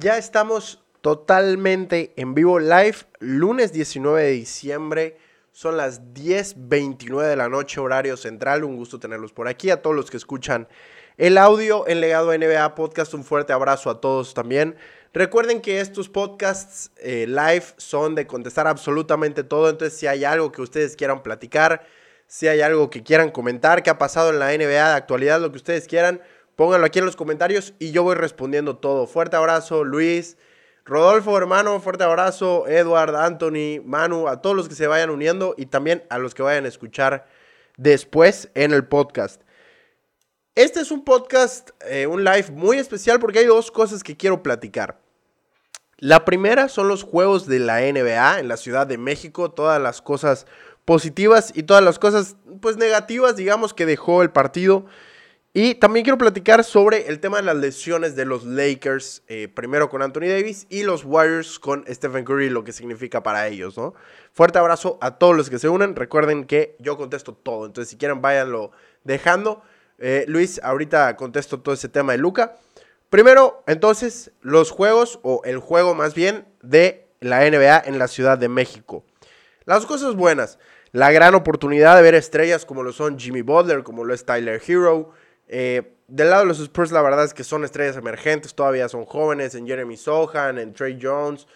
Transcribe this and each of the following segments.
Ya estamos totalmente en vivo live, lunes 19 de diciembre. Son las 10.29 de la noche, horario central. Un gusto tenerlos por aquí. A todos los que escuchan el audio en Legado NBA Podcast, un fuerte abrazo a todos también. Recuerden que estos podcasts eh, live son de contestar absolutamente todo. Entonces, si hay algo que ustedes quieran platicar, si hay algo que quieran comentar, que ha pasado en la NBA de actualidad, lo que ustedes quieran, pónganlo aquí en los comentarios y yo voy respondiendo todo. Fuerte abrazo, Luis. Rodolfo, hermano, fuerte abrazo. Edward, Anthony, Manu, a todos los que se vayan uniendo y también a los que vayan a escuchar después en el podcast. Este es un podcast, eh, un live muy especial porque hay dos cosas que quiero platicar. La primera son los juegos de la NBA en la Ciudad de México, todas las cosas positivas y todas las cosas pues negativas, digamos, que dejó el partido. Y también quiero platicar sobre el tema de las lesiones de los Lakers, eh, primero con Anthony Davis y los Warriors con Stephen Curry, lo que significa para ellos, ¿no? Fuerte abrazo a todos los que se unen. Recuerden que yo contesto todo, entonces si quieren váyanlo dejando. Eh, Luis, ahorita contesto todo ese tema de Luca. Primero, entonces, los juegos, o el juego más bien, de la NBA en la Ciudad de México. Las cosas buenas la gran oportunidad de ver estrellas como lo son Jimmy Butler, como lo es Tyler Hero. Eh, del lado de los Spurs, la verdad es que son estrellas emergentes, todavía son jóvenes, en Jeremy Sohan, en Trey Jones,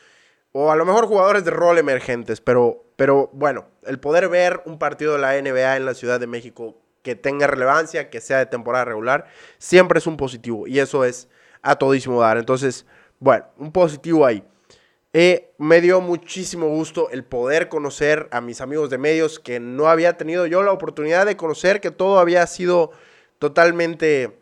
o a lo mejor jugadores de rol emergentes, pero, pero bueno, el poder ver un partido de la NBA en la Ciudad de México que tenga relevancia, que sea de temporada regular, siempre es un positivo, y eso es a todísimo dar. Entonces, bueno, un positivo ahí. Eh, me dio muchísimo gusto el poder conocer a mis amigos de medios que no había tenido yo la oportunidad de conocer, que todo había sido totalmente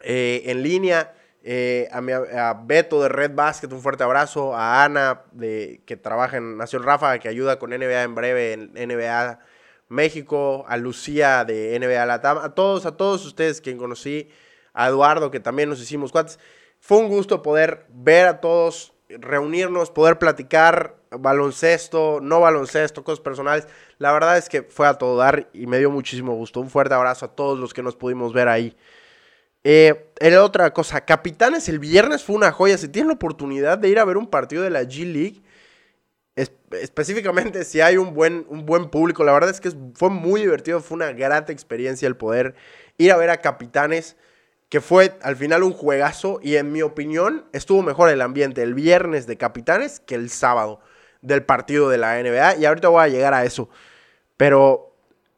eh, en línea. Eh, a, Beto de Red Basket, un fuerte abrazo. A Ana, de, que trabaja en Nación Rafa, que ayuda con NBA en breve en NBA México. A Lucía de NBA Latam. A todos, a todos ustedes que conocí. A Eduardo, que también nos hicimos cuates. Fue un gusto poder ver a todos reunirnos, poder platicar baloncesto, no baloncesto, cosas personales. La verdad es que fue a todo dar y me dio muchísimo gusto. Un fuerte abrazo a todos los que nos pudimos ver ahí. Eh, otra cosa, Capitanes el viernes fue una joya. Si tienen la oportunidad de ir a ver un partido de la G League, específicamente si hay un buen, un buen público, la verdad es que fue muy divertido, fue una grata experiencia el poder ir a ver a Capitanes que fue al final un juegazo y en mi opinión estuvo mejor el ambiente el viernes de Capitanes que el sábado del partido de la NBA y ahorita voy a llegar a eso. Pero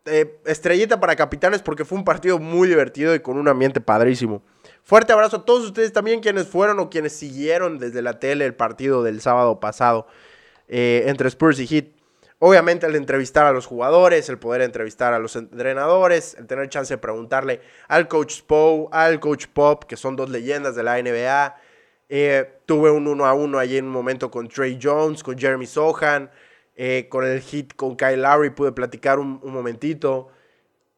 eh, estrellita para Capitanes porque fue un partido muy divertido y con un ambiente padrísimo. Fuerte abrazo a todos ustedes también quienes fueron o quienes siguieron desde la tele el partido del sábado pasado eh, entre Spurs y Heat. Obviamente el entrevistar a los jugadores, el poder entrevistar a los entrenadores, el tener chance de preguntarle al coach Spo, al coach Pop, que son dos leyendas de la NBA. Eh, tuve un uno a uno allí en un momento con Trey Jones, con Jeremy Sohan, eh, con el hit con Kyle Lowry pude platicar un, momentito,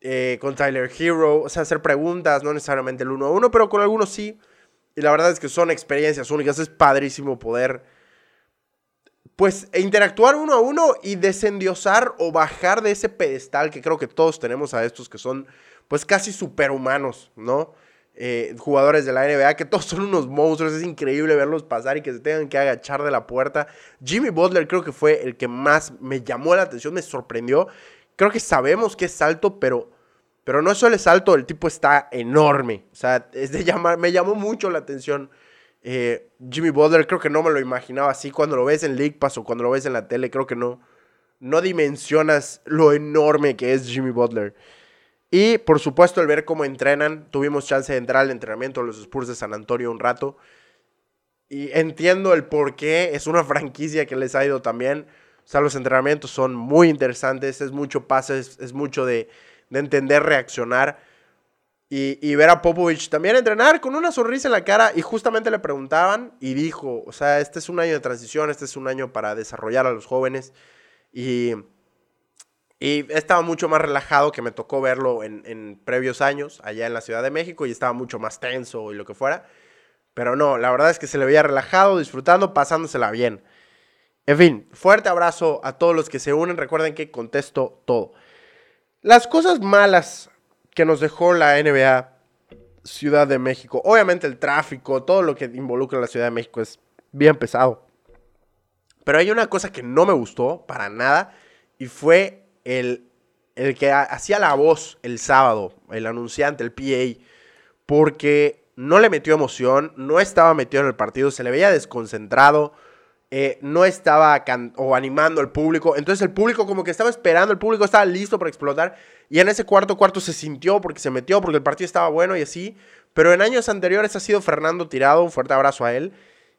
eh, con Tyler Hero, o sea, hacer preguntas, no necesariamente el uno a uno, pero con algunos sí. Y la verdad es que son experiencias únicas, es padrísimo poder pues e interactuar uno a uno y desendiosar o bajar de ese pedestal que creo que todos tenemos a estos que son pues casi superhumanos, ¿no? Eh, jugadores de la NBA, que todos son unos monstruos, es increíble verlos pasar y que se tengan que agachar de la puerta. Jimmy Butler creo que fue el que más me llamó la atención, me sorprendió. Creo que sabemos que es alto, pero, pero no solo es alto, el tipo está enorme. O sea, es de llamar, me llamó mucho la atención eh, Jimmy Butler creo que no me lo imaginaba así. Cuando lo ves en League Pass o cuando lo ves en la tele, creo que no, no dimensionas lo enorme que es Jimmy Butler. Y por supuesto el ver cómo entrenan. Tuvimos chance de entrar al entrenamiento de los Spurs de San Antonio un rato. Y entiendo el por qué. Es una franquicia que les ha ido también. O sea, los entrenamientos son muy interesantes. Es mucho pase, es, mucho de entender, reaccionar. Y, ver a Popovich también entrenar con una sonrisa en la cara. Y justamente le preguntaban y dijo, o sea, este es un año de transición, este es un año para desarrollar a los jóvenes. Y, y estaba mucho más relajado que me tocó verlo en, en, previos años allá en la Ciudad de México y estaba mucho más tenso y lo que fuera. Pero no, la verdad es que se le veía relajado, disfrutando, pasándosela bien. En fin, fuerte abrazo a todos los que se unen. Recuerden que contesto todo. Las cosas malas que nos dejó la NBA Ciudad de México. Obviamente el tráfico, todo lo que involucra la Ciudad de México es bien pesado. Pero hay una cosa que no me gustó para nada y fue el, el que hacía la voz el sábado, el anunciante, el PA, porque no le metió emoción, no estaba metido en el partido, se le veía desconcentrado, eh, no estaba o animando al público. Entonces el público como que estaba esperando, el público estaba listo para explotar. Y en ese cuarto cuarto se sintió porque se metió, porque el partido estaba bueno y así. Pero en años anteriores ha sido Fernando Tirado, un fuerte abrazo a él.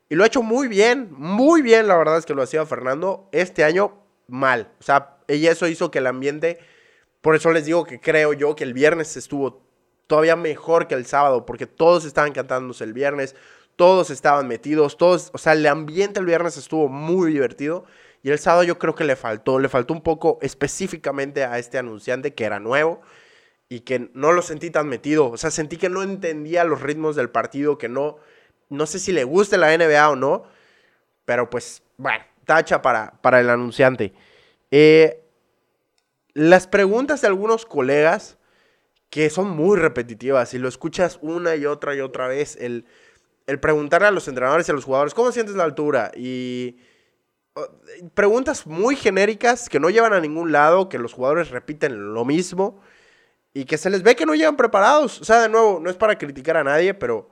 Y lo ha hecho muy bien, muy bien, la verdad es que lo hacía Fernando. Este año, mal. O sea, y eso hizo que el ambiente, por eso les digo que creo yo que el viernes estuvo todavía mejor que el sábado, porque todos estaban cantándose el viernes, todos estaban metidos, todos, o sea, el ambiente el viernes estuvo muy divertido. Y el sábado yo creo que le faltó, le faltó un poco específicamente a este anunciante que era nuevo y que no lo sentí tan metido. O sea, sentí que no entendía los ritmos del partido, que no, no sé si le gusta la NBA o no, pero pues, bueno, tacha para, para el anunciante. Eh, las preguntas de algunos colegas que son muy repetitivas y lo escuchas una y otra y otra vez, el el preguntarle a los entrenadores y a los jugadores, ¿cómo sientes la altura? Y preguntas muy genéricas que no llevan a ningún lado, que los jugadores repiten lo mismo y que se les ve que no llegan preparados. O sea, de nuevo, no es para criticar a nadie, pero,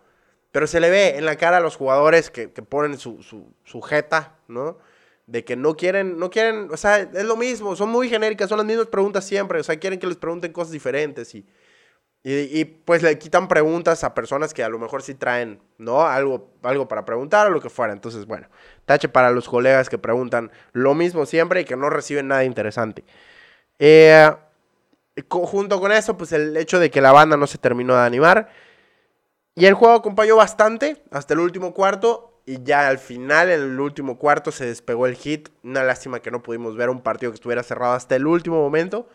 pero se le ve en la cara a los jugadores que, ponen su, su, jeta, ¿no? De que no quieren, no quieren, o sea, es lo mismo, son muy genéricas, son las mismas preguntas siempre, o sea, quieren que les pregunten cosas diferentes y y, pues le quitan preguntas a personas que a lo mejor sí traen, ¿no? Algo, algo para preguntar o lo que fuera. Entonces, bueno, tache para los colegas que preguntan lo mismo siempre y que no reciben nada interesante. Eh, junto con eso, pues el hecho de que la banda no se terminó de animar. Y el juego acompañó bastante hasta el último cuarto. Y ya al final, en el último cuarto, se despegó el hit. Una lástima que no pudimos ver un partido que estuviera cerrado hasta el último momento.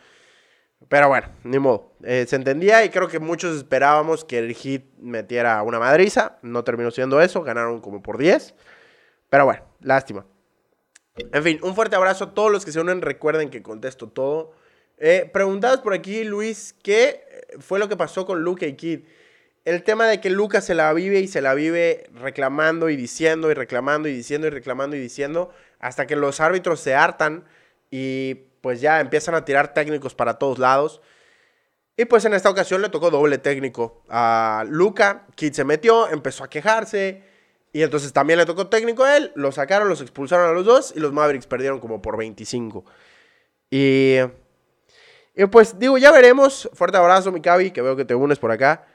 Pero bueno, ni modo. Eh, se entendía y creo que muchos esperábamos que el Heat metiera una madriza. No terminó siendo eso, ganaron como por 10. Pero bueno, lástima. En fin, un fuerte abrazo a todos los que se unen. Recuerden que contesto todo. Eh, preguntados por aquí, Luis, ¿qué fue lo que pasó con Luca y Kid? El tema de que Luca se la vive y se la vive reclamando y diciendo y reclamando y diciendo y reclamando y diciendo hasta que los árbitros se hartan y pues ya empiezan a tirar técnicos para todos lados. Y pues en esta ocasión le tocó doble técnico a Luca. Kid se metió, empezó a quejarse. Y entonces también le tocó técnico a él. Lo sacaron, los expulsaron a los dos. Y los Mavericks perdieron como por 25. Y, y pues digo, ya veremos. Fuerte abrazo, mi Cavi, que veo que te unes por acá.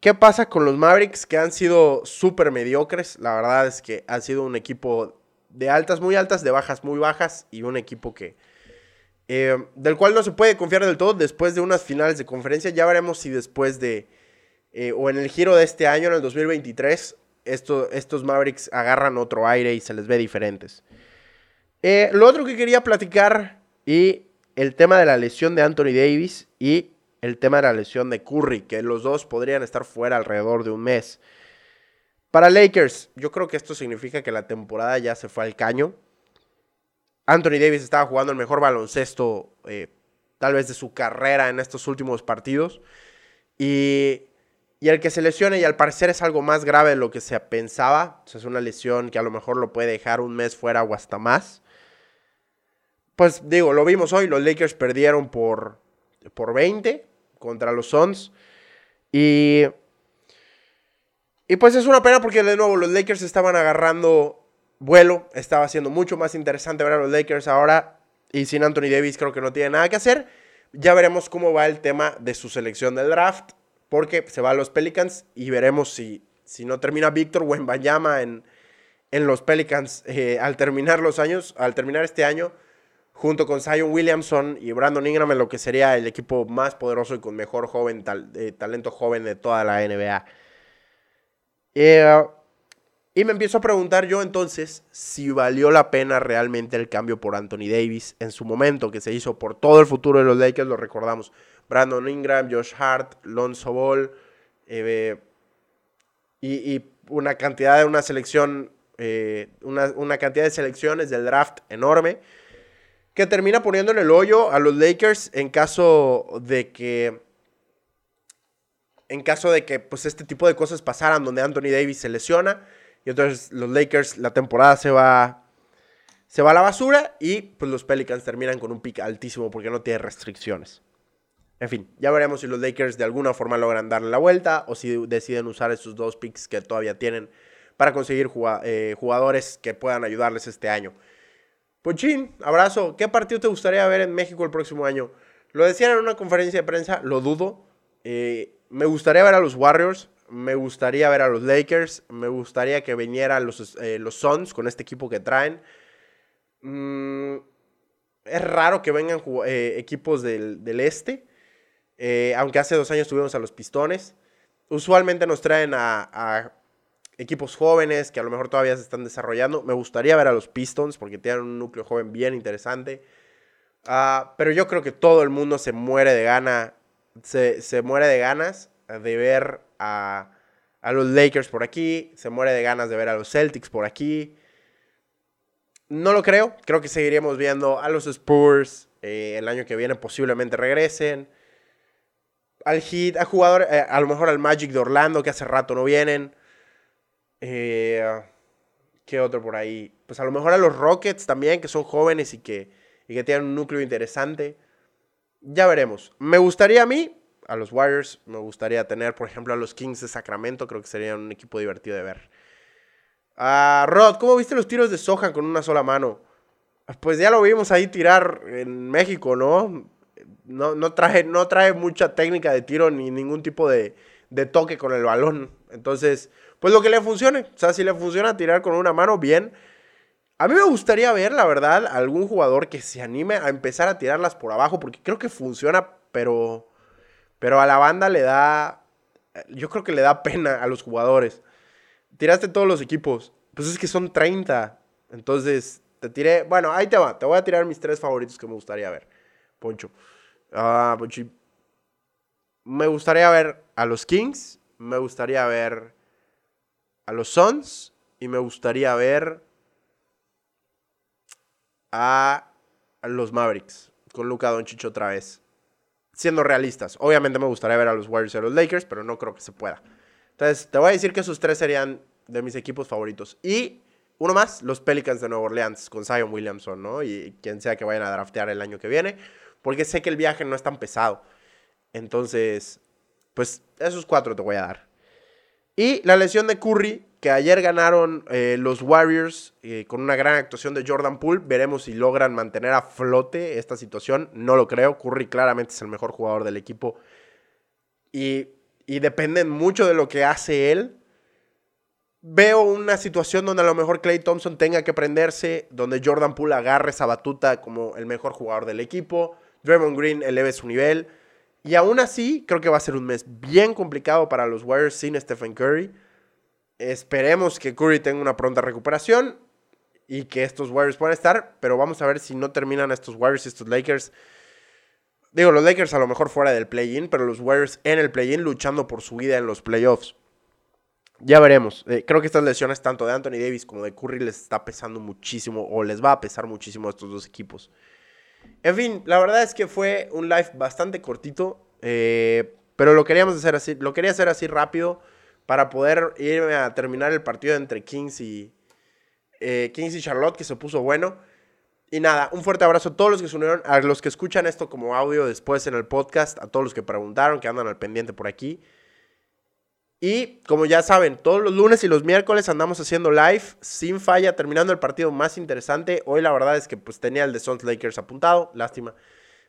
¿Qué pasa con los Mavericks que han sido súper mediocres? La verdad es que han sido un equipo de altas muy altas, de bajas muy bajas y un equipo que eh, del cual no se puede confiar del todo después de unas finales de conferencia. Ya veremos si después de eh, o en el giro de este año, en el 2023, estos Mavericks agarran otro aire y se les ve diferentes. Eh, lo otro que quería platicar y el tema de la lesión de Anthony Davis y el tema de la lesión de Curry, que los dos podrían estar fuera alrededor de un mes. Para Lakers, yo creo que esto significa que la temporada ya se fue al caño. Anthony Davis estaba jugando el mejor baloncesto eh, tal vez de su carrera en estos últimos partidos. Y, y, el que se lesione y al parecer es algo más grave de lo que se pensaba. es una lesión que a lo mejor lo puede dejar un mes fuera o hasta más. Pues digo, lo vimos hoy, los Lakers perdieron por, por 20 contra los Suns. Y y pues es una pena porque de nuevo los Lakers estaban agarrando vuelo, estaba siendo mucho más interesante ver a los Lakers ahora y sin Anthony Davis creo que no tiene nada que hacer. Ya veremos cómo va el tema de su selección del draft porque se va a los Pelicans y veremos si, si no termina Víctor Wembanyama en, en los Pelicans eh, al terminar los años, al terminar este año junto con Zion Williamson y Brandon Ingram en lo que sería el equipo más poderoso y con mejor joven eh, talento joven de toda la NBA. Eh, y me empiezo a preguntar yo entonces si valió la pena realmente el cambio por Anthony Davis en su momento, que se hizo por todo el futuro de los Lakers, lo recordamos. Brandon Ingram, Josh Hart, Lonzo Ball, eh, y, una cantidad de una selección, eh, una, una, cantidad de selecciones del draft enorme, que termina poniendo en el hoyo a los Lakers en caso de que en caso de que pues este tipo de cosas pasaran donde Anthony Davis se lesiona y entonces los Lakers la temporada se va se va a la basura y pues los Pelicans terminan con un pick altísimo porque no tiene restricciones. En fin, ya veremos si los Lakers de alguna forma logran darle la vuelta o si deciden usar esos dos picks que todavía tienen para conseguir eh, jugadores que puedan ayudarles este año. Pochín, abrazo. ¿Qué partido te gustaría ver en México el próximo año? Lo decían en una conferencia de prensa, lo dudo. Eh, me gustaría ver a los Warriors, me gustaría ver a los Lakers, me gustaría que vinieran los, eh, los Suns con este equipo que traen. Mm, es raro que vengan equipos del, del este. Eh, aunque hace dos años tuvimos a los Pistones. Usualmente nos traen a, equipos jóvenes que a lo mejor todavía se están desarrollando. Me gustaría ver a los Pistons porque tienen un núcleo joven bien interesante. Ah, pero yo creo que todo el mundo se muere de gana. Se, muere de ganas de ver a, los Lakers por aquí. Se muere de ganas de ver a los Celtics por aquí. No lo creo. Creo que seguiríamos viendo a los Spurs eh, el año que viene. Posiblemente regresen al Heat, a jugador, eh, a lo mejor al Magic de Orlando, que hace rato no vienen. Eh, ¿Qué otro por ahí? Pues a lo mejor a los Rockets también, que son jóvenes y que, y que tienen un núcleo interesante. Ya veremos. Me gustaría a mí, a los Warriors, me gustaría tener, por ejemplo, a los Kings de Sacramento. Creo que sería un equipo divertido de ver. Ah, Rod, ¿cómo viste los tiros de Sohan con una sola mano? Pues ya lo vimos ahí tirar en México, ¿no? no, no, trae, no trae mucha técnica de tiro ni ningún tipo de, toque con el balón. Entonces, pues lo que le funcione. O sea, si le funciona tirar con una mano, bien. A mí me gustaría ver, la verdad, algún jugador que se anime a empezar a tirarlas por abajo, porque creo que funciona, pero, pero a la banda le da, yo creo que le da pena a los jugadores. Tiraste todos los equipos, pues es que son 30. Entonces, te tiré, bueno, ahí te va, te voy a tirar mis tres favoritos que me gustaría ver, Poncho. Ah, me gustaría ver a los Kings, me gustaría ver a los Suns y me gustaría ver a los Mavericks con Luka Doncic otra vez. Siendo realistas, obviamente me gustaría ver a los Warriors y a los Lakers, pero no creo que se pueda. Entonces, te voy a decir que esos tres serían de mis equipos favoritos. Y uno más, los Pelicans de Nueva Orleans con Zion Williamson, ¿no? Y quien sea que vayan a draftear el año que viene porque sé que el viaje no es tan pesado. Entonces, pues esos cuatro te voy a dar. Y la lesión de Curry, que ayer ganaron eh, los Warriors eh, con una gran actuación de Jordan Poole. Veremos si logran mantener a flote esta situación. No lo creo. Curry claramente es el mejor jugador del equipo. Y, y dependen mucho de lo que hace él. Veo una situación donde a lo mejor Clay Thompson tenga que prenderse, donde Jordan Poole agarre esa batuta como el mejor jugador del equipo. Draymond Green eleve su nivel. Y aún así, creo que va a ser un mes bien complicado para los Warriors sin Stephen Curry. Esperemos que Curry tenga una pronta recuperación y que estos Warriors puedan estar, pero vamos a ver si no terminan estos Warriors y estos Lakers. Digo, los Lakers a lo mejor fuera del play-in, pero los Warriors en el play-in luchando por su vida en los playoffs. Ya veremos. Eh, creo que estas lesiones tanto de Anthony Davis como de Curry les está pesando muchísimo o les va a pesar muchísimo a estos dos equipos. En fin, la verdad es que fue un live bastante cortito, eh, pero lo queríamos hacer así, lo quería hacer así rápido para poder irme a terminar el partido entre Kings y, eh, Kings y Charlotte, que se puso bueno. Y nada, un fuerte abrazo a todos los que se unieron, a los que escuchan esto como audio después en el podcast, a todos los que preguntaron, que andan al pendiente por aquí. Y como ya saben, todos los lunes y los miércoles andamos haciendo live sin falla, terminando el partido más interesante. Hoy la verdad es que pues tenía el de Suns Lakers apuntado, lástima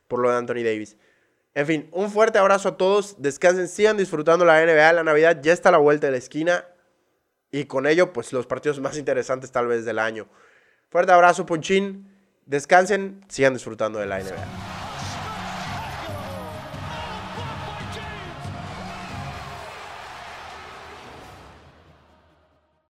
por lo de Anthony Davis. En fin, un fuerte abrazo a todos, descansen, sigan disfrutando la NBA, la Navidad ya está a la vuelta de la esquina y con ello pues los partidos más interesantes tal vez del año. Fuerte abrazo, Ponchín, descansen, sigan disfrutando de la NBA.